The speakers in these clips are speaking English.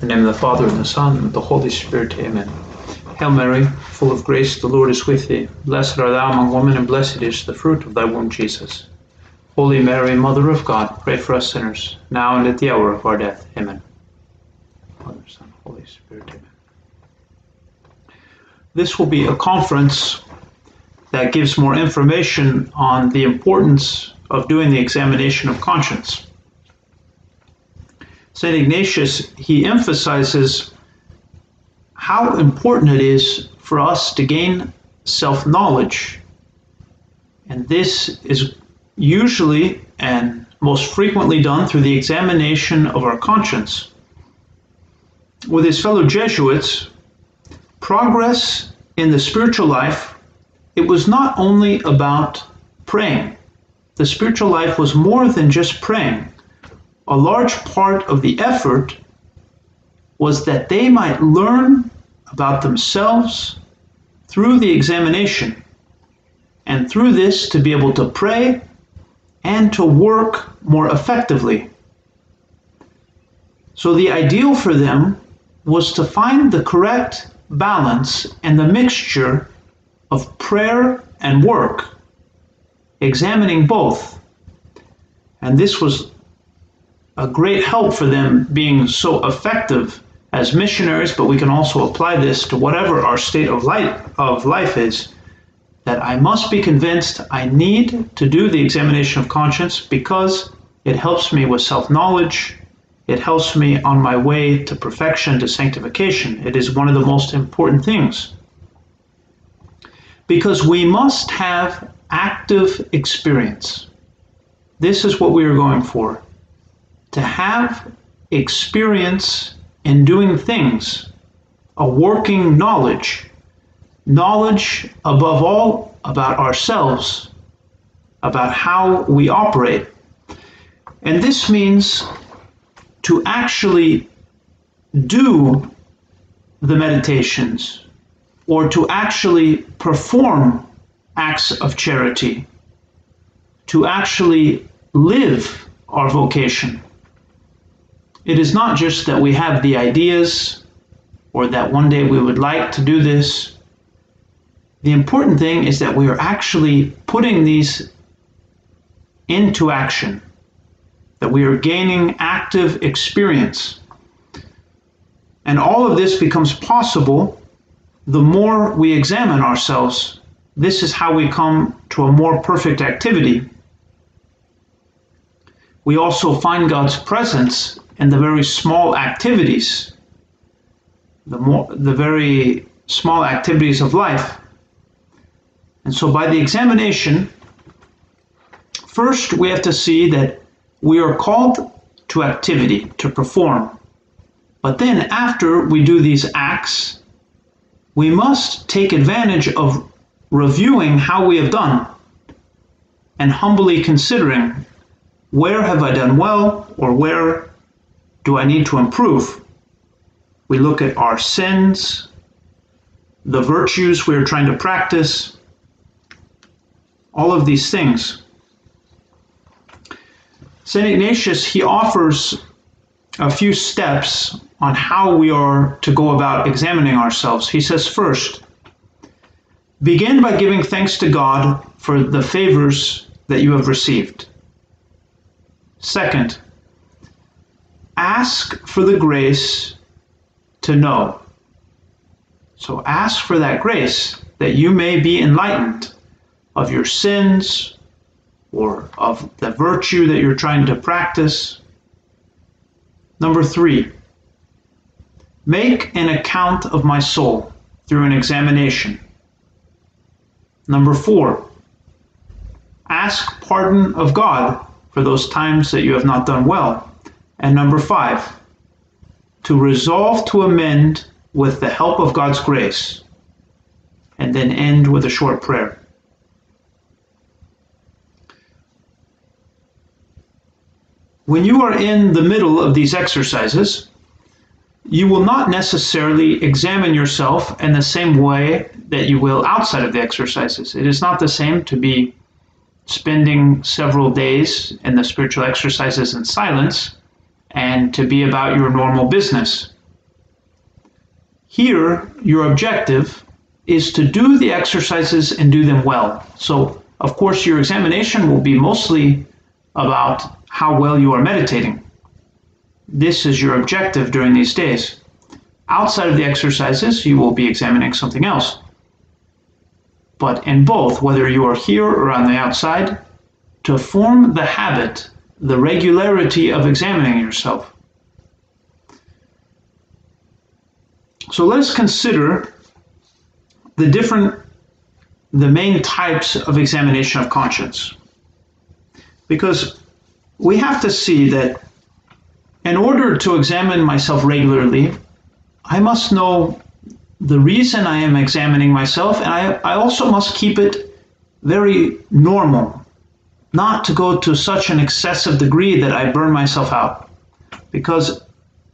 In the name of the Father, and the Son, and the Holy Spirit, amen. Hail Mary, full of grace, the Lord is with thee. Blessed art thou among women, and blessed is the fruit of thy womb, Jesus. Holy Mary, Mother of God, pray for us sinners, now and at the hour of our death. Amen. Father, Son, Holy Spirit, amen. This will be a conference that gives more information on the importance of doing the examination of conscience. St. Ignatius, he emphasizes how important it is for us to gain self knowledge. And this is usually and most frequently done through the examination of our conscience. With his fellow Jesuits, progress in the spiritual life, it was not only about praying. The spiritual life was more than just praying a large part of the effort was that they might learn about themselves through the examination, and through this to be able to pray and to work more effectively. So, the ideal for them was to find the correct balance and the mixture of prayer and work, examining both. And this was a great help for them being so effective as missionaries, but we can also apply this to whatever our state of life, of life is. That I must be convinced I need to do the examination of conscience because it helps me with self knowledge, it helps me on my way to perfection, to sanctification. It is one of the most important things. Because we must have active experience. This is what we are going for to have experience in doing things, a working knowledge, knowledge above all about ourselves, about how we operate. And this means to actually do the meditations or to actually perform acts of charity, to actually live our vocation. It is not just that we have the ideas or that one day we would like to do this. The important thing is that we are actually putting these into action, that we are gaining active experience. And all of this becomes possible the more we examine ourselves. This is how we come to a more perfect activity. We also find God's presence and the very small activities, the more the very small activities of life. And so by the examination, first we have to see that we are called to activity, to perform. But then after we do these acts, we must take advantage of reviewing how we have done and humbly considering where have I done well or where do I need to improve? We look at our sins, the virtues we're trying to practice, all of these things. St. Ignatius, he offers a few steps on how we are to go about examining ourselves. He says, first, begin by giving thanks to God for the favors that you have received. Second, ask for the grace to know. So ask for that grace that you may be enlightened of your sins or of the virtue that you're trying to practice. Number three, make an account of my soul through an examination. Number four, ask pardon of God for those times that you have not done well. And number five, to resolve to amend with the help of God's grace. And then end with a short prayer. When you are in the middle of these exercises, you will not necessarily examine yourself in the same way that you will outside of the exercises. It is not the same to be spending several days in the spiritual exercises in silence and to be about your normal business. here your objective is to do the exercises and do them well. So, of course, your examination will be mostly about how well you are meditating. This is your objective during these days. Outside of the exercises, you will be examining something else. But in both, whether you are here or on the outside, to form the habit, the regularity of examining yourself. So let us consider the different, the main types of examination of conscience. Because we have to see that in order to examine myself regularly, I must know the reason I am examining myself, and I, I also must keep it very normal, not to go to such an excessive degree that I burn myself out. Because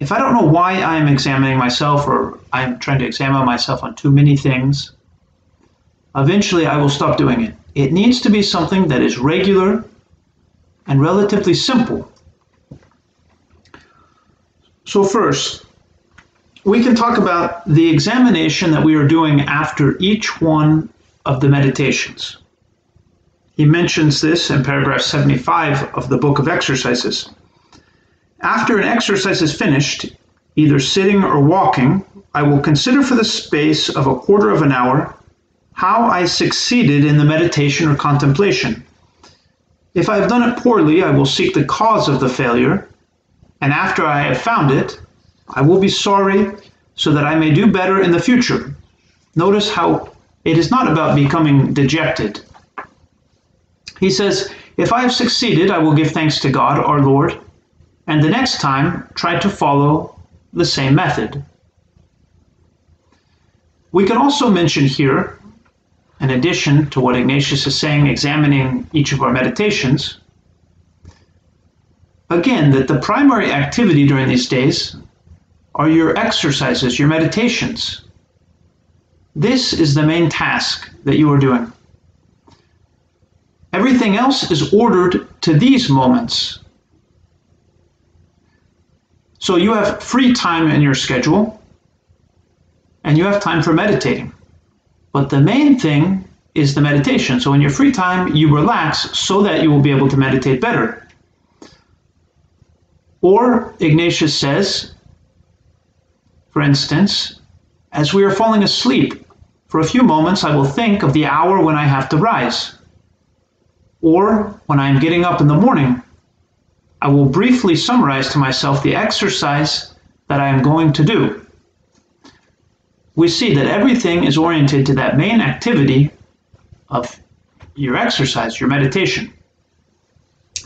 if I don't know why I'm examining myself or I'm trying to examine myself on too many things, eventually I will stop doing it. It needs to be something that is regular and relatively simple. So, first, we can talk about the examination that we are doing after each one of the meditations. He mentions this in paragraph 75 of the Book of Exercises. After an exercise is finished, either sitting or walking, I will consider for the space of a quarter of an hour how I succeeded in the meditation or contemplation. If I have done it poorly, I will seek the cause of the failure, and after I have found it, I will be sorry so that I may do better in the future. Notice how it is not about becoming dejected. He says, If I have succeeded, I will give thanks to God, our Lord, and the next time try to follow the same method. We can also mention here, in addition to what Ignatius is saying, examining each of our meditations, again, that the primary activity during these days are your exercises, your meditations. This is the main task that you are doing. Everything else is ordered to these moments. So you have free time in your schedule and you have time for meditating. But the main thing is the meditation. So in your free time, you relax so that you will be able to meditate better. Or Ignatius says, for instance, as we are falling asleep, for a few moments I will think of the hour when I have to rise. Or when I am getting up in the morning, I will briefly summarize to myself the exercise that I am going to do. We see that everything is oriented to that main activity of your exercise, your meditation.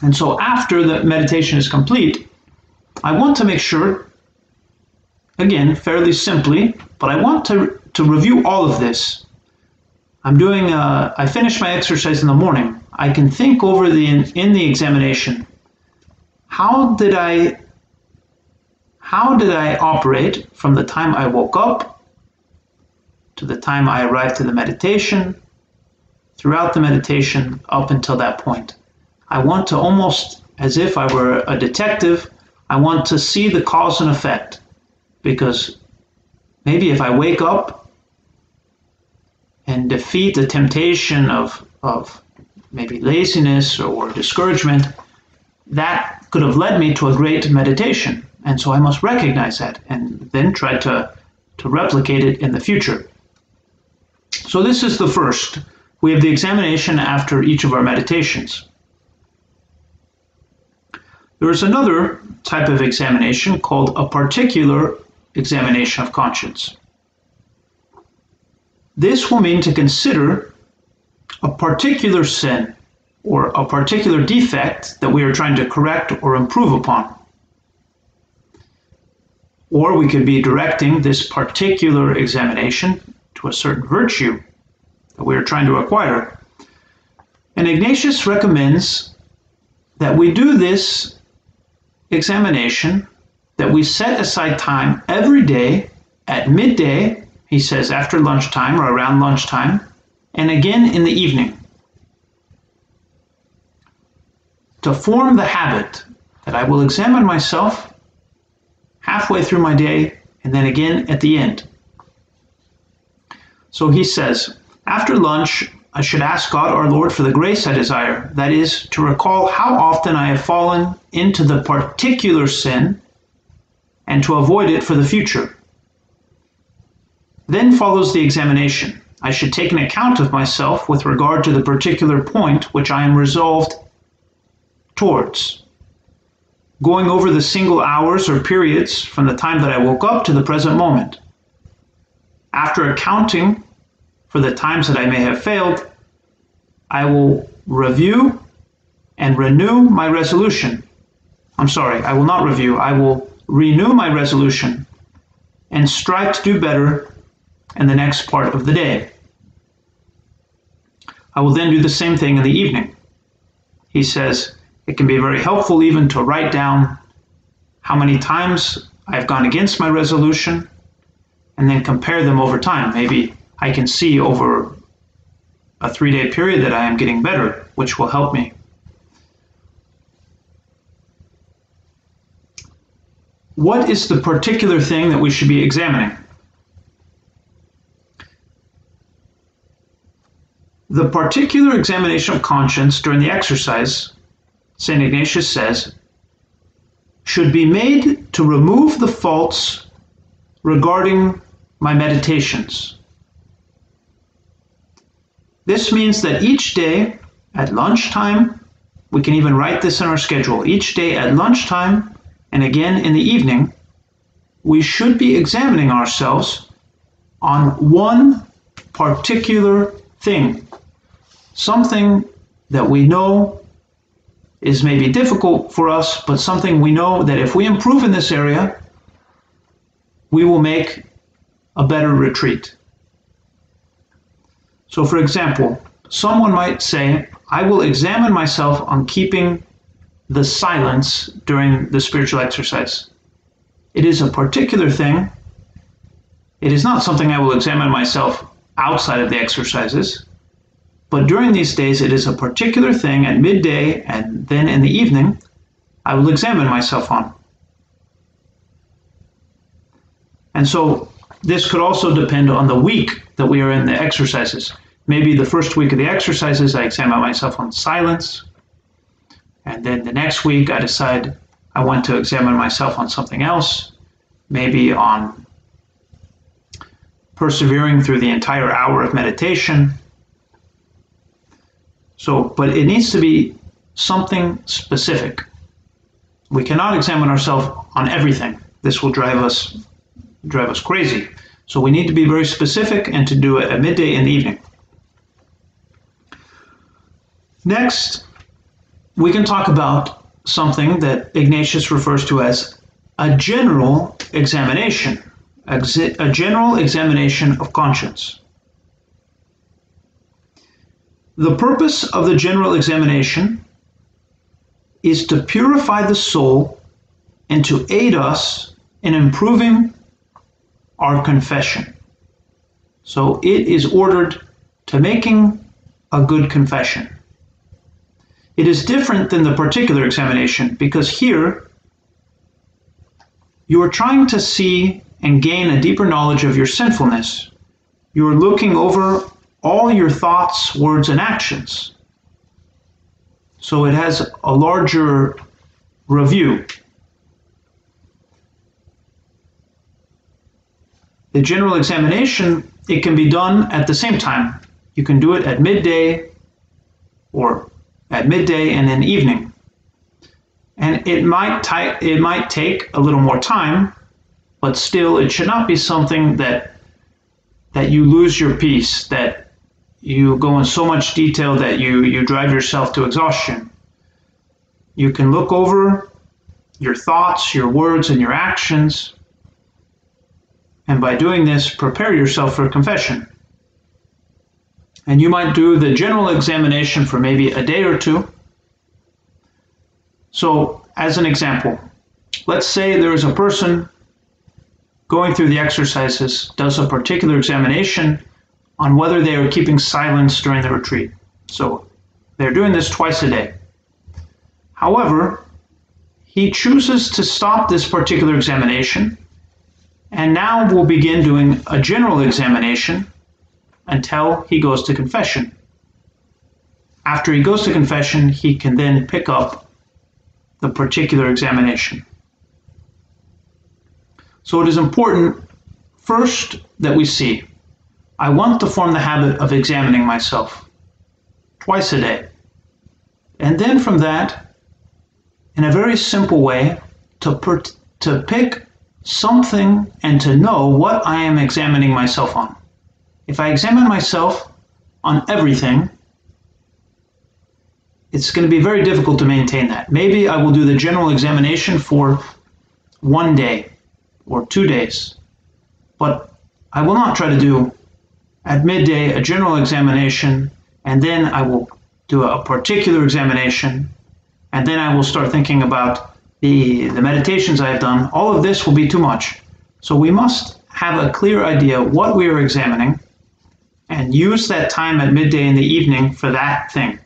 And so after the meditation is complete, I want to make sure again, fairly simply, but I want to, to review all of this. I'm doing, uh, I finish my exercise in the morning. I can think over the, in, in the examination, how did I, how did I operate from the time I woke up to the time I arrived to the meditation, throughout the meditation up until that point. I want to almost, as if I were a detective, I want to see the cause and effect because maybe if I wake up and defeat the temptation of, of maybe laziness or discouragement, that could have led me to a great meditation. And so I must recognize that and then try to, to replicate it in the future. So this is the first. We have the examination after each of our meditations. There is another type of examination called a particular examination of conscience. This will mean to consider a particular sin or a particular defect that we are trying to correct or improve upon. Or we could be directing this particular examination to a certain virtue that we are trying to acquire. And Ignatius recommends that we do this examination that we set aside time every day at midday, he says after lunchtime or around lunchtime, and again in the evening. To form the habit that I will examine myself halfway through my day and then again at the end. So he says, after lunch, I should ask God our Lord for the grace I desire, that is, to recall how often I have fallen into the particular sin and to avoid it for the future. Then follows the examination. I should take an account of myself with regard to the particular point which I am resolved towards. Going over the single hours or periods from the time that I woke up to the present moment. After accounting for the times that I may have failed, I will review and renew my resolution. I'm sorry, I will not review, I will renew my resolution and strive to do better in the next part of the day. I will then do the same thing in the evening. He says it can be very helpful even to write down how many times I've gone against my resolution and then compare them over time. Maybe I can see over a three day period that I am getting better, which will help me. What is the particular thing that we should be examining? The particular examination of conscience during the exercise, St. Ignatius says, should be made to remove the faults regarding my meditations. This means that each day at lunchtime, we can even write this in our schedule, each day at lunchtime and again in the evening, we should be examining ourselves on one particular thing, something that we know is maybe difficult for us, but something we know that if we improve in this area, we will make a better retreat. So, for example, someone might say, I will examine myself on keeping the silence during the spiritual exercise. It is a particular thing. It is not something I will examine myself outside of the exercises. But during these days, it is a particular thing at midday and then in the evening I will examine myself on. And so this could also depend on the week that we are in the exercises. Maybe the first week of the exercises, I examine myself on silence. And then the next week, I decide I want to examine myself on something else, maybe on persevering through the entire hour of meditation. So, but it needs to be something specific. We cannot examine ourselves on everything. This will drive us drive us crazy. So we need to be very specific and to do it at midday the evening. Next, we can talk about something that Ignatius refers to as a general examination, a general examination of conscience. The purpose of the general examination is to purify the soul and to aid us in improving our confession. So it is ordered to making a good confession. It is different than the particular examination because here you are trying to see and gain a deeper knowledge of your sinfulness. You are looking over all your thoughts, words, and actions. So it has a larger review. The general examination, it can be done at the same time. You can do it at midday or at midday and in evening. And it might, it might take a little more time, but still it should not be something that that you lose your peace, that you go in so much detail that you, you drive yourself to exhaustion. You can look over your thoughts, your words, and your actions and by doing this, prepare yourself for confession. And you might do the general examination for maybe a day or two. So, as an example, let's say there is a person going through the exercises, does a particular examination on whether they are keeping silence during the retreat. So, they're doing this twice a day. However, he chooses to stop this particular examination and now we'll begin doing a general examination until he goes to confession. After he goes to confession, he can then pick up the particular examination. So it is important first that we see I want to form the habit of examining myself twice a day. And then from that, in a very simple way, to, per- to pick something and to know what I am examining myself on. If I examine myself on everything, it's going to be very difficult to maintain that. Maybe I will do the general examination for one day or two days, but I will not try to do at midday a general examination and then I will do a particular examination and then I will start thinking about the, the meditations I have done. All of this will be too much. So we must have a clear idea what we are examining and use that time at midday in the evening for that thing.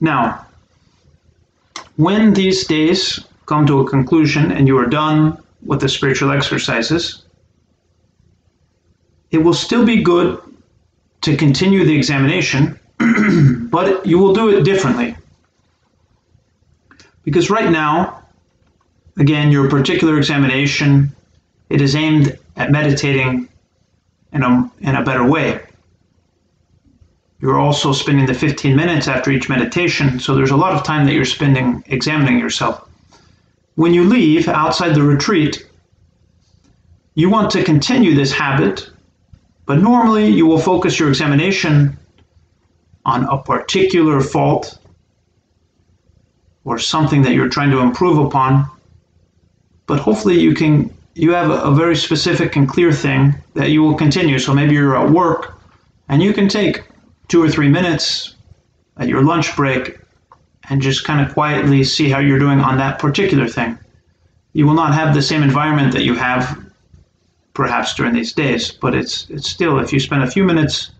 Now, when these days come to a conclusion and you are done with the spiritual exercises, it will still be good to continue the examination, but you will do it differently. Because right now, again, your particular examination, it is aimed at meditating in a, in a better way. You're also spending the 15 minutes after each meditation, so there's a lot of time that you're spending examining yourself. When you leave outside the retreat, you want to continue this habit, but normally you will focus your examination on a particular fault or something that you're trying to improve upon. But hopefully you can you have a, very specific and clear thing that you will continue. So maybe you're at work and you can take two or three minutes at your lunch break and just kind of quietly see how you're doing on that particular thing. You will not have the same environment that you have perhaps during these days, but it's it's still if you spend a few minutes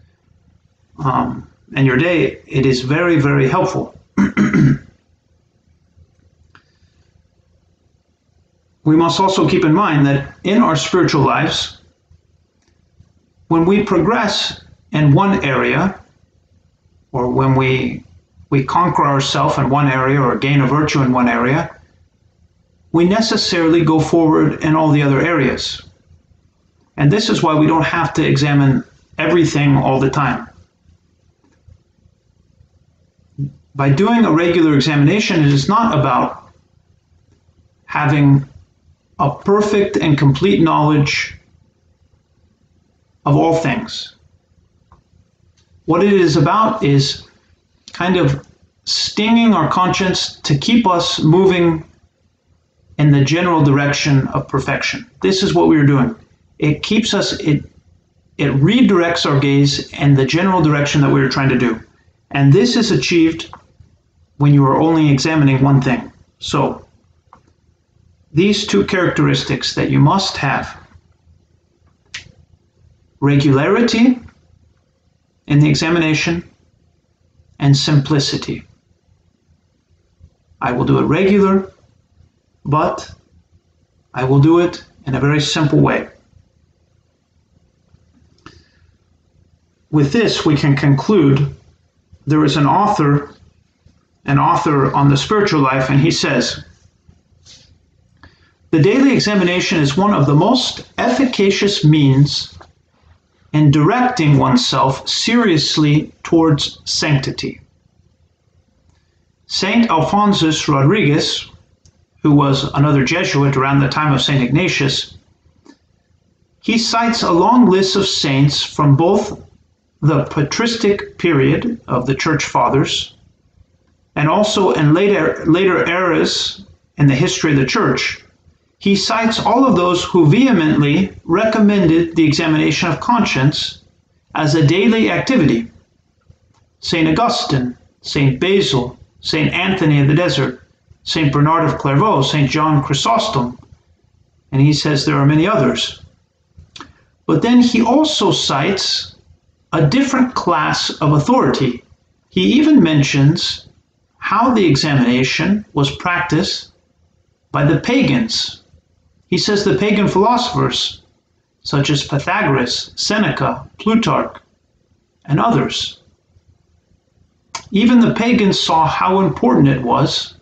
um, in your day, it is very very helpful. we must also keep in mind that in our spiritual lives, when we progress in one area, or when we we conquer ourselves in one area or gain a virtue in one area, we necessarily go forward in all the other areas. And this is why we don't have to examine everything all the time. By doing a regular examination, it is not about having a perfect and complete knowledge of all things. What it is about is kind of stinging our conscience to keep us moving in the general direction of perfection. This is what we are doing. It keeps us, it, it redirects our gaze in the general direction that we are trying to do. And this is achieved when you are only examining one thing. So, these two characteristics that you must have regularity in the examination and simplicity. I will do it regular, but I will do it in a very simple way. With this, we can conclude there is an author, an author on the spiritual life, and he says, the daily examination is one of the most efficacious means in directing oneself seriously towards sanctity. Saint Alphonsus Rodriguez, who was another Jesuit around the time of Saint Ignatius, he cites a long list of saints from both the patristic period of the church fathers and also in later later eras in the history of the church he cites all of those who vehemently recommended the examination of conscience as a daily activity. St. Augustine, St. Basil, St. Anthony of the Desert, St. Bernard of Clairvaux, St. John Chrysostom, and he says there are many others. But then he also cites a different class of authority. He even mentions how the examination was practiced by the pagans he says the pagan philosophers, such as Pythagoras, Seneca, Plutarch, and others. Even the pagans saw how important it was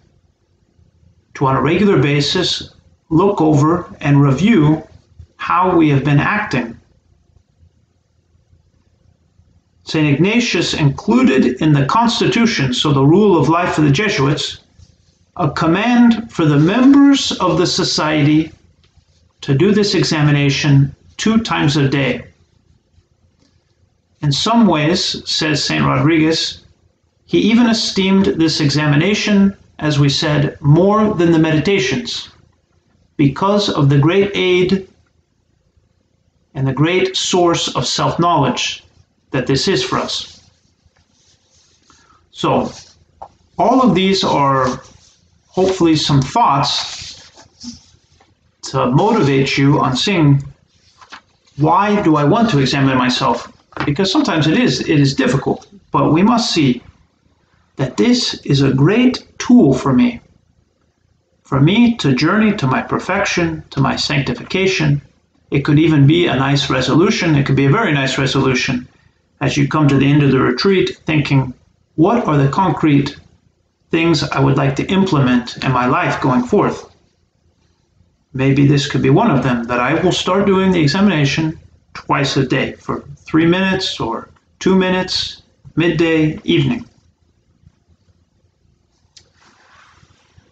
to, on a regular basis, look over and review how we have been acting. St. Ignatius included in the Constitution, so the rule of life for the Jesuits, a command for the members of the society to do this examination two times a day. In some ways, says St. Rodriguez, he even esteemed this examination, as we said, more than the meditations, because of the great aid and the great source of self knowledge that this is for us. So, all of these are hopefully some thoughts to motivate you on seeing why do I want to examine myself? Because sometimes it is it is difficult, but we must see that this is a great tool for me. For me to journey to my perfection, to my sanctification. It could even be a nice resolution. It could be a very nice resolution as you come to the end of the retreat thinking, what are the concrete things I would like to implement in my life going forth? Maybe this could be one of them that I will start doing the examination twice a day for three minutes or two minutes, midday, evening.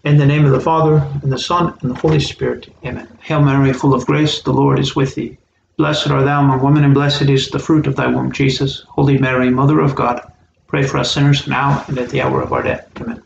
In the name of the Father, and the Son, and the Holy Spirit. Amen. Hail Mary, full of grace, the Lord is with thee. Blessed art thou among women, and blessed is the fruit of thy womb, Jesus. Holy Mary, Mother of God, pray for us sinners now and at the hour of our death. Amen.